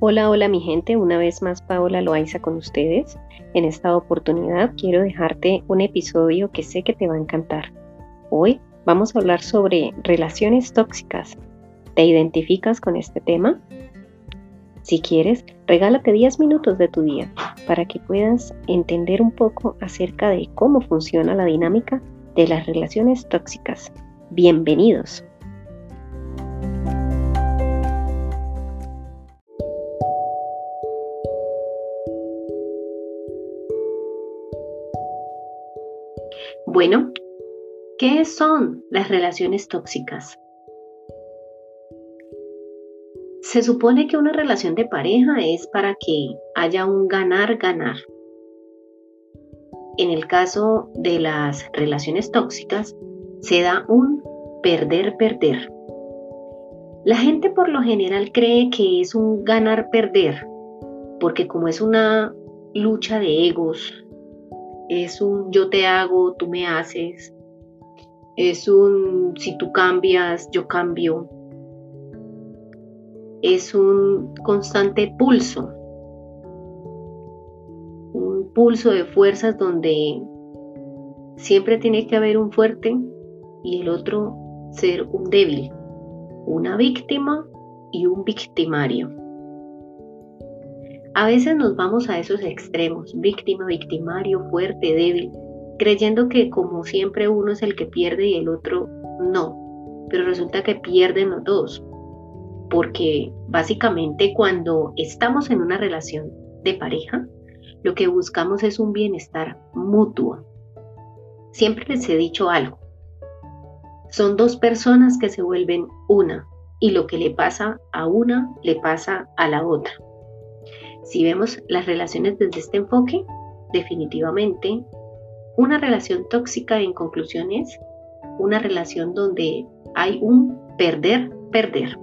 Hola, hola mi gente, una vez más Paola Loaiza con ustedes. En esta oportunidad quiero dejarte un episodio que sé que te va a encantar. Hoy vamos a hablar sobre relaciones tóxicas. ¿Te identificas con este tema? Si quieres, regálate 10 minutos de tu día para que puedas entender un poco acerca de cómo funciona la dinámica de las relaciones tóxicas. Bienvenidos. Bueno, ¿qué son las relaciones tóxicas? Se supone que una relación de pareja es para que haya un ganar-ganar. En el caso de las relaciones tóxicas, se da un perder-perder. La gente por lo general cree que es un ganar-perder, porque como es una lucha de egos, es un yo te hago, tú me haces, es un si tú cambias, yo cambio, es un constante pulso, un pulso de fuerzas donde siempre tiene que haber un fuerte y el otro ser un débil, una víctima y un victimario. A veces nos vamos a esos extremos, víctima, victimario, fuerte, débil, creyendo que como siempre uno es el que pierde y el otro no, pero resulta que pierden los dos, porque básicamente cuando estamos en una relación de pareja, lo que buscamos es un bienestar mutuo. Siempre les he dicho algo, son dos personas que se vuelven una y lo que le pasa a una le pasa a la otra. Si vemos las relaciones desde este enfoque, definitivamente una relación tóxica en conclusión es una relación donde hay un perder-perder.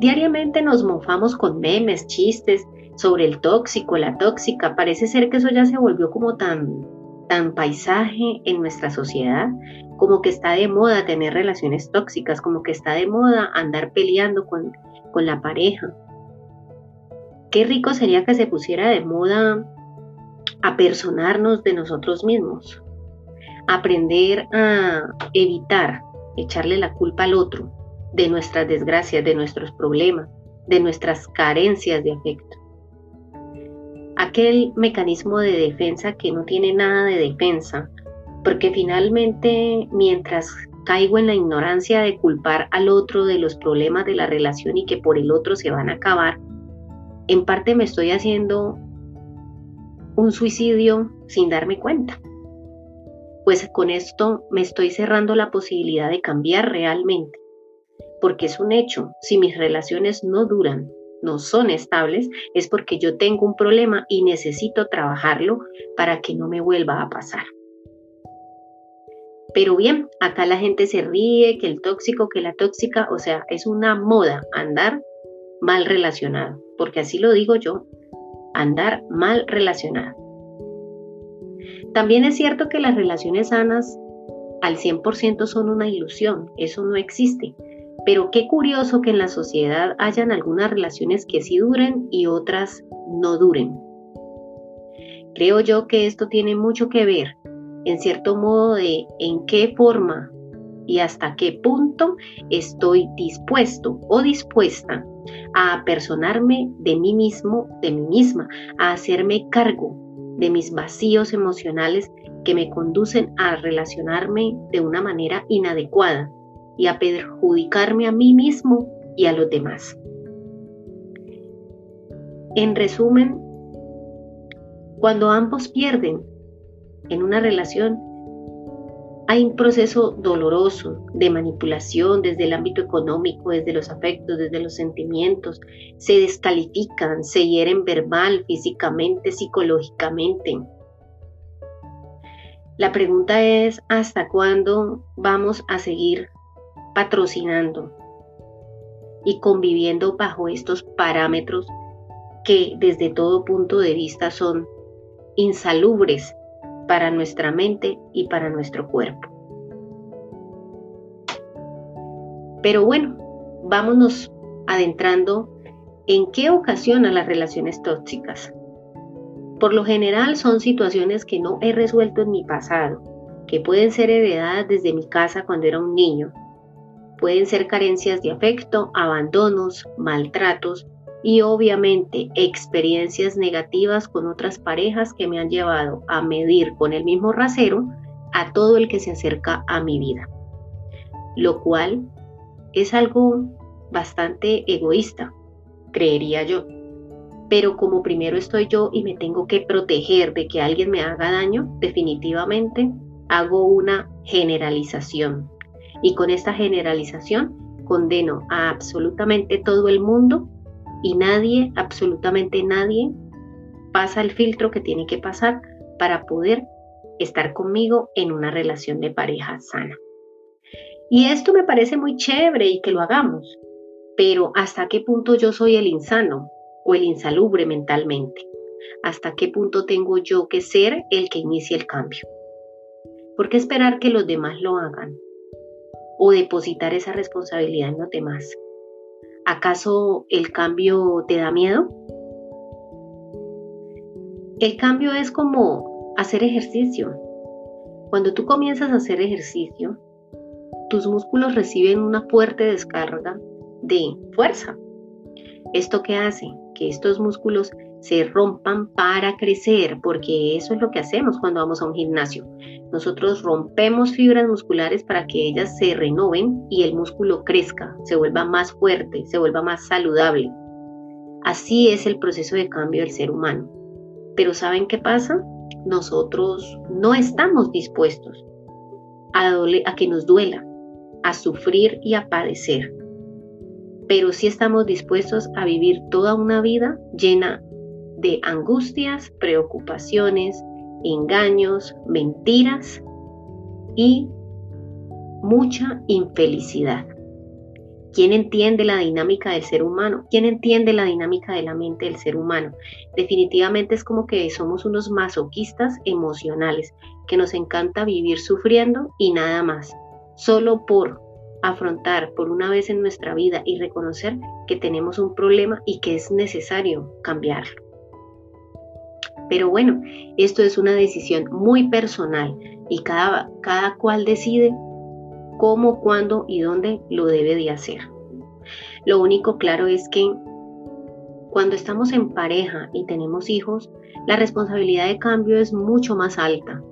Diariamente nos mofamos con memes, chistes sobre el tóxico, la tóxica. Parece ser que eso ya se volvió como tan, tan paisaje en nuestra sociedad, como que está de moda tener relaciones tóxicas, como que está de moda andar peleando con, con la pareja. Qué rico sería que se pusiera de moda a personarnos de nosotros mismos, aprender a evitar echarle la culpa al otro de nuestras desgracias, de nuestros problemas, de nuestras carencias de afecto. Aquel mecanismo de defensa que no tiene nada de defensa, porque finalmente mientras caigo en la ignorancia de culpar al otro de los problemas de la relación y que por el otro se van a acabar, en parte me estoy haciendo un suicidio sin darme cuenta. Pues con esto me estoy cerrando la posibilidad de cambiar realmente. Porque es un hecho, si mis relaciones no duran, no son estables, es porque yo tengo un problema y necesito trabajarlo para que no me vuelva a pasar. Pero bien, acá la gente se ríe, que el tóxico, que la tóxica, o sea, es una moda andar mal relacionado, porque así lo digo yo, andar mal relacionado. También es cierto que las relaciones sanas al 100% son una ilusión, eso no existe. Pero qué curioso que en la sociedad hayan algunas relaciones que sí duren y otras no duren. Creo yo que esto tiene mucho que ver, en cierto modo, de en qué forma y hasta qué punto estoy dispuesto o dispuesta a personarme de mí mismo, de mí misma, a hacerme cargo de mis vacíos emocionales que me conducen a relacionarme de una manera inadecuada y a perjudicarme a mí mismo y a los demás. En resumen, cuando ambos pierden en una relación, hay un proceso doloroso de manipulación desde el ámbito económico, desde los afectos, desde los sentimientos. Se descalifican, se hieren verbal, físicamente, psicológicamente. La pregunta es, ¿hasta cuándo vamos a seguir patrocinando y conviviendo bajo estos parámetros que desde todo punto de vista son insalubres para nuestra mente y para nuestro cuerpo. Pero bueno, vámonos adentrando ¿En qué ocasiona las relaciones tóxicas? Por lo general son situaciones que no he resuelto en mi pasado, que pueden ser heredadas desde mi casa cuando era un niño. Pueden ser carencias de afecto, abandonos, maltratos y obviamente experiencias negativas con otras parejas que me han llevado a medir con el mismo rasero a todo el que se acerca a mi vida. Lo cual es algo bastante egoísta, creería yo. Pero como primero estoy yo y me tengo que proteger de que alguien me haga daño, definitivamente hago una generalización. Y con esta generalización condeno a absolutamente todo el mundo y nadie, absolutamente nadie, pasa el filtro que tiene que pasar para poder estar conmigo en una relación de pareja sana. Y esto me parece muy chévere y que lo hagamos, pero ¿hasta qué punto yo soy el insano o el insalubre mentalmente? ¿Hasta qué punto tengo yo que ser el que inicie el cambio? ¿Por qué esperar que los demás lo hagan? ¿O depositar esa responsabilidad en los demás? ¿Acaso el cambio te da miedo? El cambio es como hacer ejercicio. Cuando tú comienzas a hacer ejercicio, tus músculos reciben una fuerte descarga de fuerza. ¿Esto qué hace? Que estos músculos se rompan para crecer, porque eso es lo que hacemos cuando vamos a un gimnasio. Nosotros rompemos fibras musculares para que ellas se renoven y el músculo crezca, se vuelva más fuerte, se vuelva más saludable. Así es el proceso de cambio del ser humano. Pero ¿saben qué pasa? Nosotros no estamos dispuestos a, a que nos duela, a sufrir y a padecer pero sí estamos dispuestos a vivir toda una vida llena de angustias, preocupaciones, engaños, mentiras y mucha infelicidad. ¿Quién entiende la dinámica del ser humano? ¿Quién entiende la dinámica de la mente del ser humano? Definitivamente es como que somos unos masoquistas emocionales, que nos encanta vivir sufriendo y nada más, solo por afrontar por una vez en nuestra vida y reconocer que tenemos un problema y que es necesario cambiarlo. Pero bueno, esto es una decisión muy personal y cada, cada cual decide cómo, cuándo y dónde lo debe de hacer. Lo único claro es que cuando estamos en pareja y tenemos hijos, la responsabilidad de cambio es mucho más alta.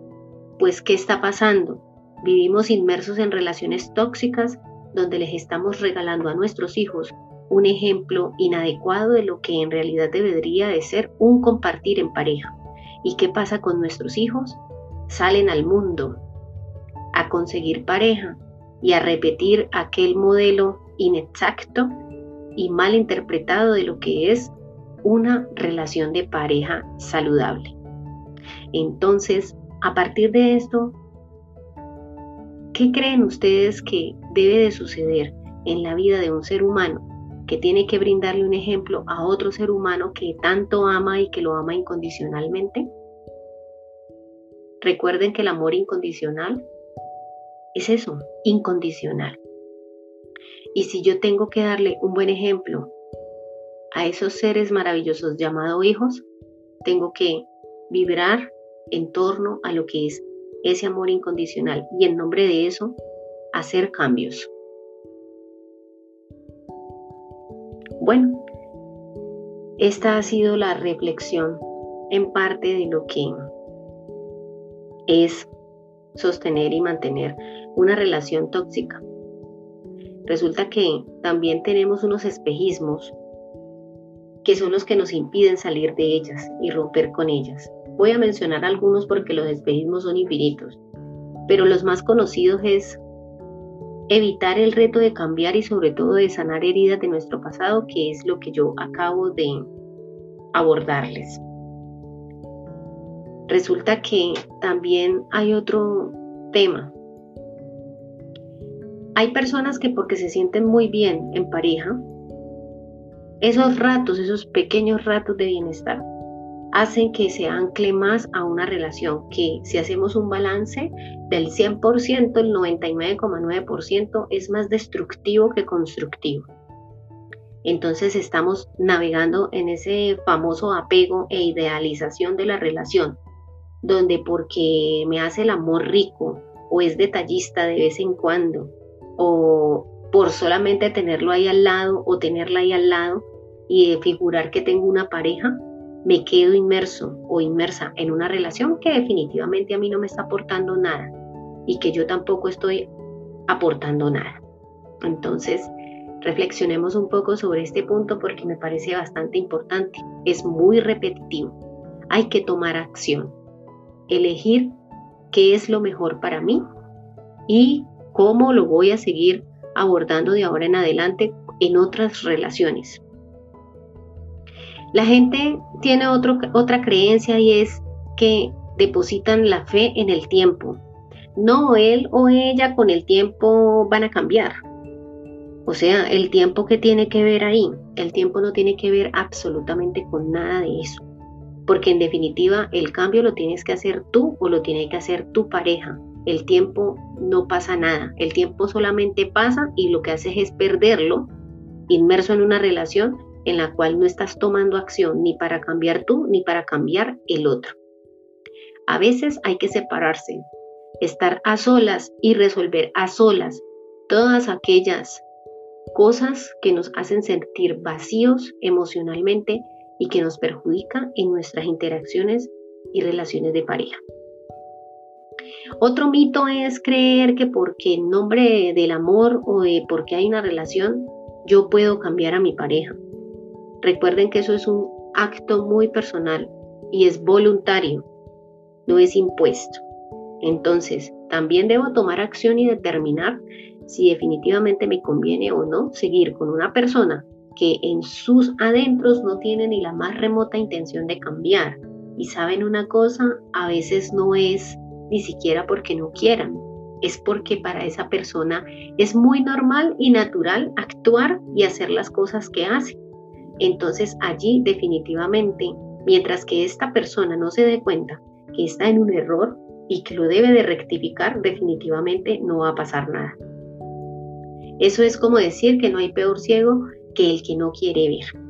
Pues, ¿qué está pasando? Vivimos inmersos en relaciones tóxicas donde les estamos regalando a nuestros hijos un ejemplo inadecuado de lo que en realidad debería de ser un compartir en pareja. ¿Y qué pasa con nuestros hijos? Salen al mundo a conseguir pareja y a repetir aquel modelo inexacto y mal interpretado de lo que es una relación de pareja saludable. Entonces, a partir de esto, ¿Qué creen ustedes que debe de suceder en la vida de un ser humano que tiene que brindarle un ejemplo a otro ser humano que tanto ama y que lo ama incondicionalmente? Recuerden que el amor incondicional es eso, incondicional. Y si yo tengo que darle un buen ejemplo a esos seres maravillosos llamados hijos, tengo que vibrar en torno a lo que es ese amor incondicional y en nombre de eso hacer cambios. Bueno, esta ha sido la reflexión en parte de lo que es sostener y mantener una relación tóxica. Resulta que también tenemos unos espejismos que son los que nos impiden salir de ellas y romper con ellas. Voy a mencionar algunos porque los espejismos son infinitos, pero los más conocidos es evitar el reto de cambiar y sobre todo de sanar heridas de nuestro pasado, que es lo que yo acabo de abordarles. Resulta que también hay otro tema. Hay personas que porque se sienten muy bien en pareja, esos ratos, esos pequeños ratos de bienestar, hacen que se ancle más a una relación, que si hacemos un balance del 100%, el 99,9% es más destructivo que constructivo. entonces estamos navegando en ese famoso apego e idealización de la relación, donde porque me hace el amor rico o es detallista de vez en cuando, o por solamente tenerlo ahí al lado o tenerla ahí al lado y figurar que tengo una pareja, me quedo inmerso o inmersa en una relación que definitivamente a mí no me está aportando nada y que yo tampoco estoy aportando nada. Entonces, reflexionemos un poco sobre este punto porque me parece bastante importante. Es muy repetitivo. Hay que tomar acción, elegir qué es lo mejor para mí y cómo lo voy a seguir abordando de ahora en adelante en otras relaciones. La gente tiene otra creencia y es que depositan la fe en el tiempo. No, él o ella con el tiempo van a cambiar. O sea, el tiempo que tiene que ver ahí, el tiempo no tiene que ver absolutamente con nada de eso. Porque en definitiva el cambio lo tienes que hacer tú o lo tiene que hacer tu pareja. El tiempo no pasa nada, el tiempo solamente pasa y lo que haces es perderlo inmerso en una relación en la cual no estás tomando acción ni para cambiar tú ni para cambiar el otro. A veces hay que separarse, estar a solas y resolver a solas todas aquellas cosas que nos hacen sentir vacíos emocionalmente y que nos perjudican en nuestras interacciones y relaciones de pareja. Otro mito es creer que porque en nombre del amor o de porque hay una relación, yo puedo cambiar a mi pareja. Recuerden que eso es un acto muy personal y es voluntario, no es impuesto. Entonces, también debo tomar acción y determinar si definitivamente me conviene o no seguir con una persona que en sus adentros no tiene ni la más remota intención de cambiar. Y saben una cosa, a veces no es ni siquiera porque no quieran, es porque para esa persona es muy normal y natural actuar y hacer las cosas que hace. Entonces allí definitivamente, mientras que esta persona no se dé cuenta que está en un error y que lo debe de rectificar, definitivamente no va a pasar nada. Eso es como decir que no hay peor ciego que el que no quiere ver.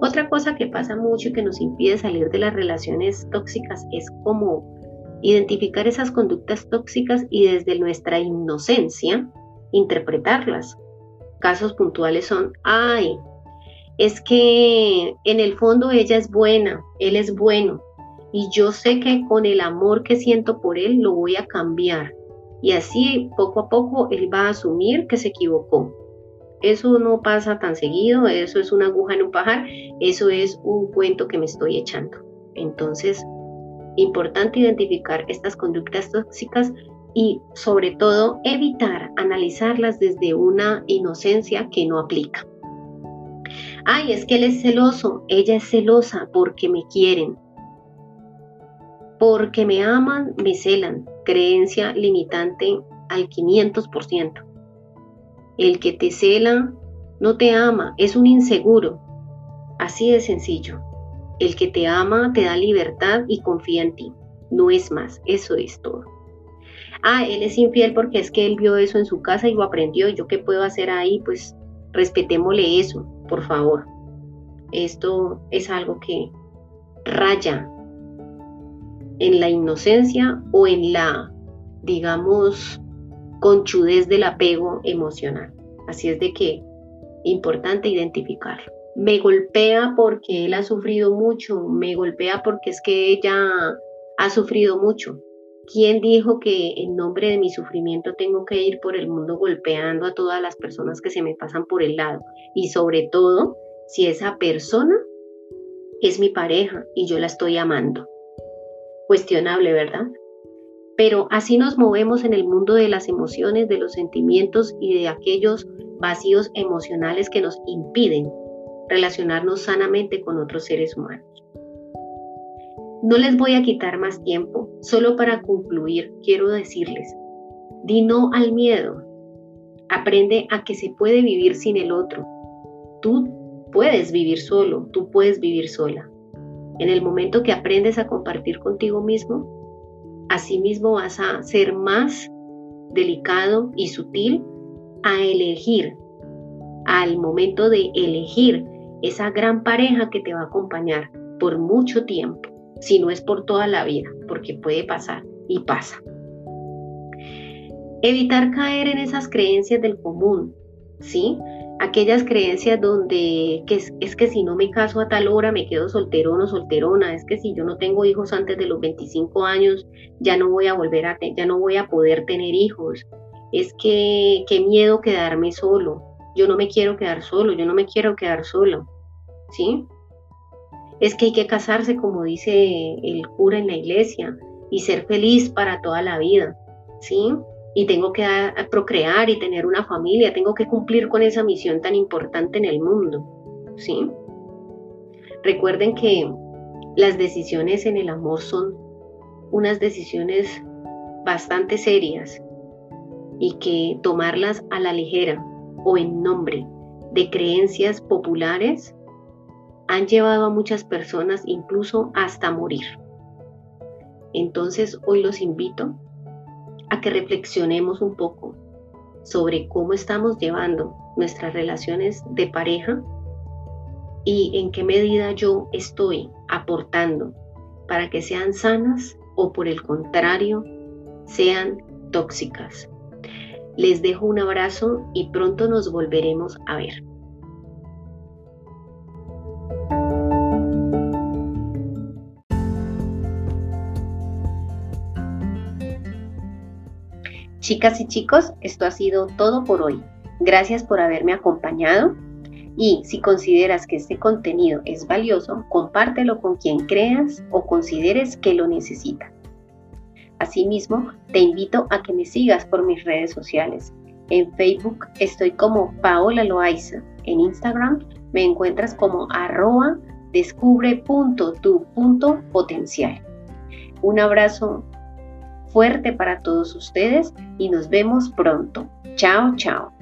Otra cosa que pasa mucho y que nos impide salir de las relaciones tóxicas es como identificar esas conductas tóxicas y desde nuestra inocencia interpretarlas. Casos puntuales son, ay, es que en el fondo ella es buena, él es bueno, y yo sé que con el amor que siento por él lo voy a cambiar. Y así poco a poco él va a asumir que se equivocó. Eso no pasa tan seguido, eso es una aguja en un pajar, eso es un cuento que me estoy echando. Entonces, importante identificar estas conductas tóxicas y sobre todo evitar analizarlas desde una inocencia que no aplica ay, es que él es celoso, ella es celosa porque me quieren, porque me aman, me celan, creencia limitante al 500%. El que te cela no te ama, es un inseguro. Así de sencillo. El que te ama te da libertad y confía en ti. No es más, eso es todo. Ah, él es infiel porque es que él vio eso en su casa y lo aprendió. ¿Yo qué puedo hacer ahí? Pues respetémosle eso por favor. Esto es algo que raya en la inocencia o en la, digamos, conchudez del apego emocional. Así es de que importante identificarlo. Me golpea porque él ha sufrido mucho, me golpea porque es que ella ha sufrido mucho. ¿Quién dijo que en nombre de mi sufrimiento tengo que ir por el mundo golpeando a todas las personas que se me pasan por el lado? Y sobre todo, si esa persona es mi pareja y yo la estoy amando. Cuestionable, ¿verdad? Pero así nos movemos en el mundo de las emociones, de los sentimientos y de aquellos vacíos emocionales que nos impiden relacionarnos sanamente con otros seres humanos. No les voy a quitar más tiempo, solo para concluir quiero decirles, di no al miedo, aprende a que se puede vivir sin el otro. Tú puedes vivir solo, tú puedes vivir sola. En el momento que aprendes a compartir contigo mismo, asimismo vas a ser más delicado y sutil a elegir al momento de elegir esa gran pareja que te va a acompañar por mucho tiempo, si no es por toda la vida, porque puede pasar y pasa. Evitar caer en esas creencias del común, ¿sí? Aquellas creencias donde que es, que si no me caso a tal hora me quedo solterón o solterona, es que si yo no tengo hijos antes de los 25 años ya no voy a volver a ya no voy a poder tener hijos. Es que qué miedo quedarme solo. Yo no me quiero quedar solo, yo no me quiero quedar solo. ¿Sí? Es que hay que casarse como dice el cura en la iglesia y ser feliz para toda la vida. ¿Sí? y tengo que procrear y tener una familia, tengo que cumplir con esa misión tan importante en el mundo, ¿sí? Recuerden que las decisiones en el amor son unas decisiones bastante serias y que tomarlas a la ligera o en nombre de creencias populares han llevado a muchas personas incluso hasta morir. Entonces hoy los invito a que reflexionemos un poco sobre cómo estamos llevando nuestras relaciones de pareja y en qué medida yo estoy aportando para que sean sanas o por el contrario sean tóxicas. Les dejo un abrazo y pronto nos volveremos a ver. Chicas y chicos, esto ha sido todo por hoy. Gracias por haberme acompañado y si consideras que este contenido es valioso, compártelo con quien creas o consideres que lo necesita. Asimismo, te invito a que me sigas por mis redes sociales. En Facebook estoy como Paola Loaiza. En Instagram me encuentras como arroba descubre.tu.potencial. Un abrazo fuerte para todos ustedes y nos vemos pronto. Chao, chao.